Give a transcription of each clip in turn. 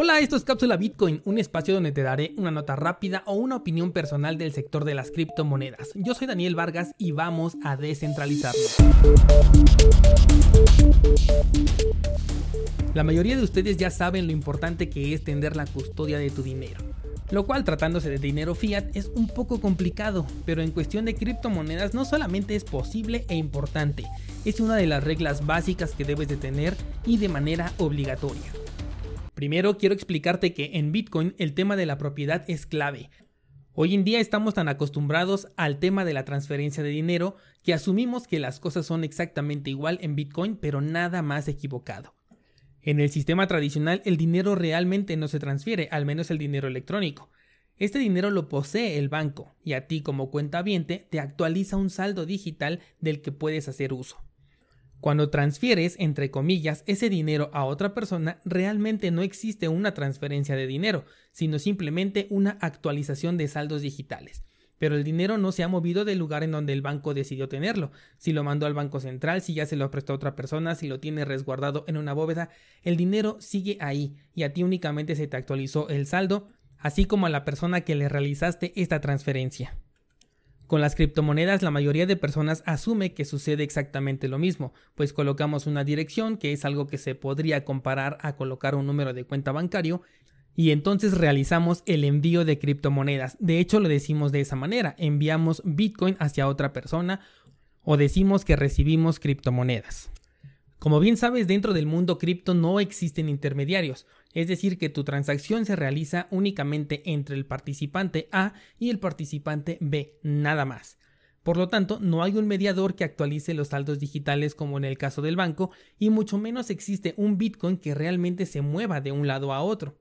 Hola, esto es Cápsula Bitcoin, un espacio donde te daré una nota rápida o una opinión personal del sector de las criptomonedas. Yo soy Daniel Vargas y vamos a descentralizarlo. La mayoría de ustedes ya saben lo importante que es tener la custodia de tu dinero. Lo cual tratándose de dinero fiat es un poco complicado, pero en cuestión de criptomonedas no solamente es posible e importante, es una de las reglas básicas que debes de tener y de manera obligatoria. Primero quiero explicarte que en Bitcoin el tema de la propiedad es clave. Hoy en día estamos tan acostumbrados al tema de la transferencia de dinero que asumimos que las cosas son exactamente igual en Bitcoin pero nada más equivocado. En el sistema tradicional el dinero realmente no se transfiere, al menos el dinero electrónico. Este dinero lo posee el banco y a ti como cuenta te actualiza un saldo digital del que puedes hacer uso. Cuando transfieres, entre comillas, ese dinero a otra persona, realmente no existe una transferencia de dinero, sino simplemente una actualización de saldos digitales. Pero el dinero no se ha movido del lugar en donde el banco decidió tenerlo. Si lo mandó al banco central, si ya se lo prestó a otra persona, si lo tiene resguardado en una bóveda, el dinero sigue ahí y a ti únicamente se te actualizó el saldo, así como a la persona que le realizaste esta transferencia. Con las criptomonedas la mayoría de personas asume que sucede exactamente lo mismo, pues colocamos una dirección, que es algo que se podría comparar a colocar un número de cuenta bancario, y entonces realizamos el envío de criptomonedas. De hecho lo decimos de esa manera, enviamos Bitcoin hacia otra persona o decimos que recibimos criptomonedas. Como bien sabes, dentro del mundo cripto no existen intermediarios, es decir, que tu transacción se realiza únicamente entre el participante A y el participante B, nada más. Por lo tanto, no hay un mediador que actualice los saldos digitales como en el caso del banco, y mucho menos existe un Bitcoin que realmente se mueva de un lado a otro.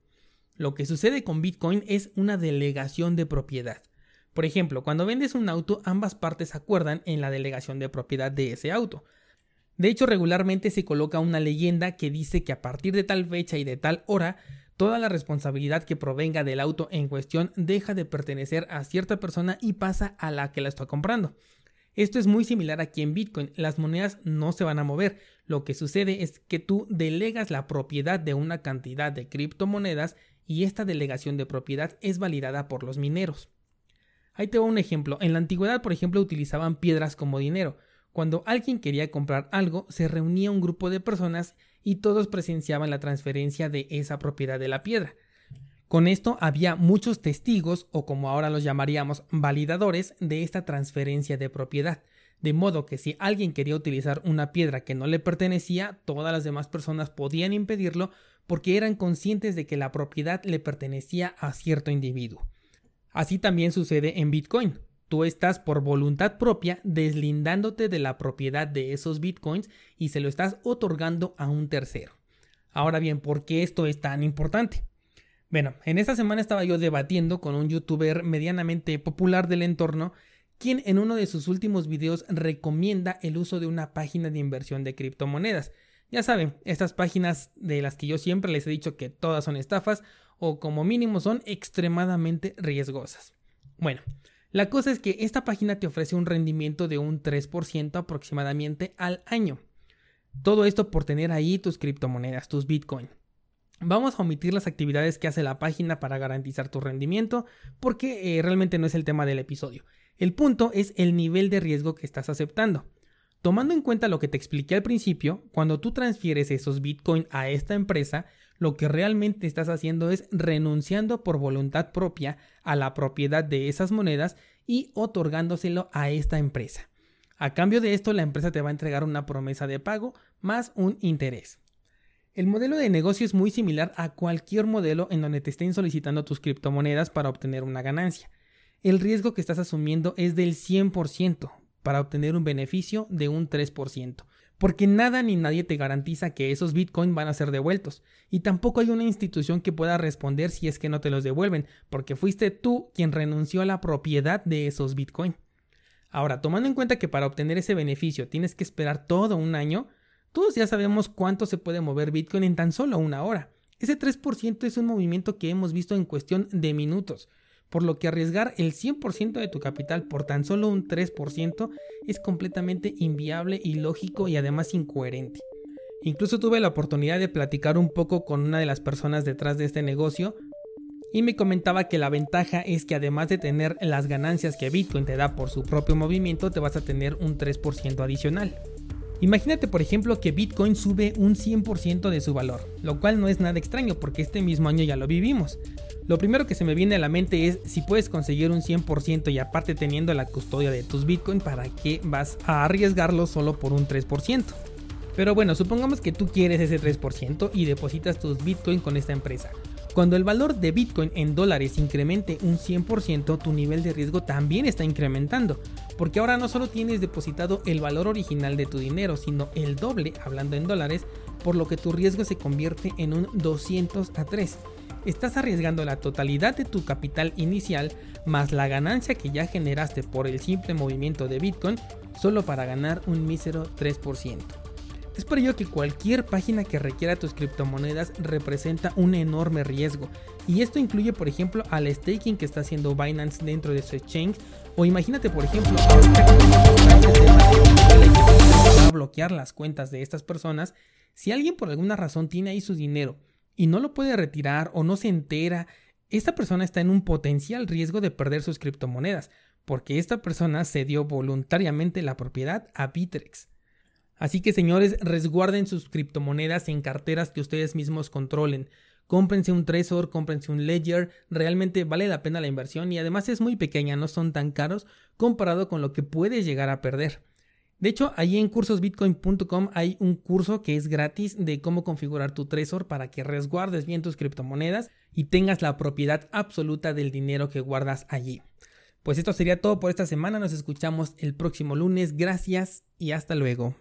Lo que sucede con Bitcoin es una delegación de propiedad. Por ejemplo, cuando vendes un auto, ambas partes acuerdan en la delegación de propiedad de ese auto. De hecho, regularmente se coloca una leyenda que dice que a partir de tal fecha y de tal hora, toda la responsabilidad que provenga del auto en cuestión deja de pertenecer a cierta persona y pasa a la que la está comprando. Esto es muy similar aquí en Bitcoin, las monedas no se van a mover, lo que sucede es que tú delegas la propiedad de una cantidad de criptomonedas y esta delegación de propiedad es validada por los mineros. Ahí te va un ejemplo, en la antigüedad por ejemplo utilizaban piedras como dinero, cuando alguien quería comprar algo, se reunía un grupo de personas y todos presenciaban la transferencia de esa propiedad de la piedra. Con esto había muchos testigos, o como ahora los llamaríamos, validadores de esta transferencia de propiedad. De modo que si alguien quería utilizar una piedra que no le pertenecía, todas las demás personas podían impedirlo porque eran conscientes de que la propiedad le pertenecía a cierto individuo. Así también sucede en Bitcoin. Tú estás por voluntad propia deslindándote de la propiedad de esos bitcoins y se lo estás otorgando a un tercero. Ahora bien, ¿por qué esto es tan importante? Bueno, en esta semana estaba yo debatiendo con un youtuber medianamente popular del entorno, quien en uno de sus últimos videos recomienda el uso de una página de inversión de criptomonedas. Ya saben, estas páginas de las que yo siempre les he dicho que todas son estafas o como mínimo son extremadamente riesgosas. Bueno, la cosa es que esta página te ofrece un rendimiento de un 3% aproximadamente al año. Todo esto por tener ahí tus criptomonedas, tus Bitcoin. Vamos a omitir las actividades que hace la página para garantizar tu rendimiento porque eh, realmente no es el tema del episodio. El punto es el nivel de riesgo que estás aceptando. Tomando en cuenta lo que te expliqué al principio, cuando tú transfieres esos Bitcoin a esta empresa, lo que realmente estás haciendo es renunciando por voluntad propia a la propiedad de esas monedas y otorgándoselo a esta empresa. A cambio de esto, la empresa te va a entregar una promesa de pago más un interés. El modelo de negocio es muy similar a cualquier modelo en donde te estén solicitando tus criptomonedas para obtener una ganancia. El riesgo que estás asumiendo es del 100% para obtener un beneficio de un 3% porque nada ni nadie te garantiza que esos Bitcoin van a ser devueltos, y tampoco hay una institución que pueda responder si es que no te los devuelven, porque fuiste tú quien renunció a la propiedad de esos Bitcoin. Ahora, tomando en cuenta que para obtener ese beneficio tienes que esperar todo un año, todos ya sabemos cuánto se puede mover Bitcoin en tan solo una hora. Ese 3% es un movimiento que hemos visto en cuestión de minutos por lo que arriesgar el 100% de tu capital por tan solo un 3% es completamente inviable, ilógico y además incoherente. Incluso tuve la oportunidad de platicar un poco con una de las personas detrás de este negocio y me comentaba que la ventaja es que además de tener las ganancias que Bitcoin te da por su propio movimiento, te vas a tener un 3% adicional. Imagínate por ejemplo que Bitcoin sube un 100% de su valor, lo cual no es nada extraño porque este mismo año ya lo vivimos. Lo primero que se me viene a la mente es si puedes conseguir un 100% y aparte teniendo la custodia de tus Bitcoin, ¿para qué vas a arriesgarlo solo por un 3%? Pero bueno, supongamos que tú quieres ese 3% y depositas tus Bitcoin con esta empresa. Cuando el valor de Bitcoin en dólares incremente un 100%, tu nivel de riesgo también está incrementando, porque ahora no solo tienes depositado el valor original de tu dinero, sino el doble, hablando en dólares, por lo que tu riesgo se convierte en un 200 a 3. Estás arriesgando la totalidad de tu capital inicial más la ganancia que ya generaste por el simple movimiento de Bitcoin solo para ganar un mísero 3%. Es por ello que cualquier página que requiera tus criptomonedas representa un enorme riesgo. Y esto incluye, por ejemplo, al staking que está haciendo Binance dentro de su exchange. O imagínate, por ejemplo, a bloquear las cuentas de estas personas. Si alguien por alguna razón tiene ahí su dinero y no lo puede retirar o no se entera, esta persona está en un potencial riesgo de perder sus criptomonedas, porque esta persona cedió voluntariamente la propiedad a Bitrex. Así que señores, resguarden sus criptomonedas en carteras que ustedes mismos controlen. Cómprense un Trezor, cómprense un Ledger, realmente vale la pena la inversión y además es muy pequeña, no son tan caros comparado con lo que puedes llegar a perder. De hecho, ahí en cursosbitcoin.com hay un curso que es gratis de cómo configurar tu Trezor para que resguardes bien tus criptomonedas y tengas la propiedad absoluta del dinero que guardas allí. Pues esto sería todo por esta semana, nos escuchamos el próximo lunes, gracias y hasta luego.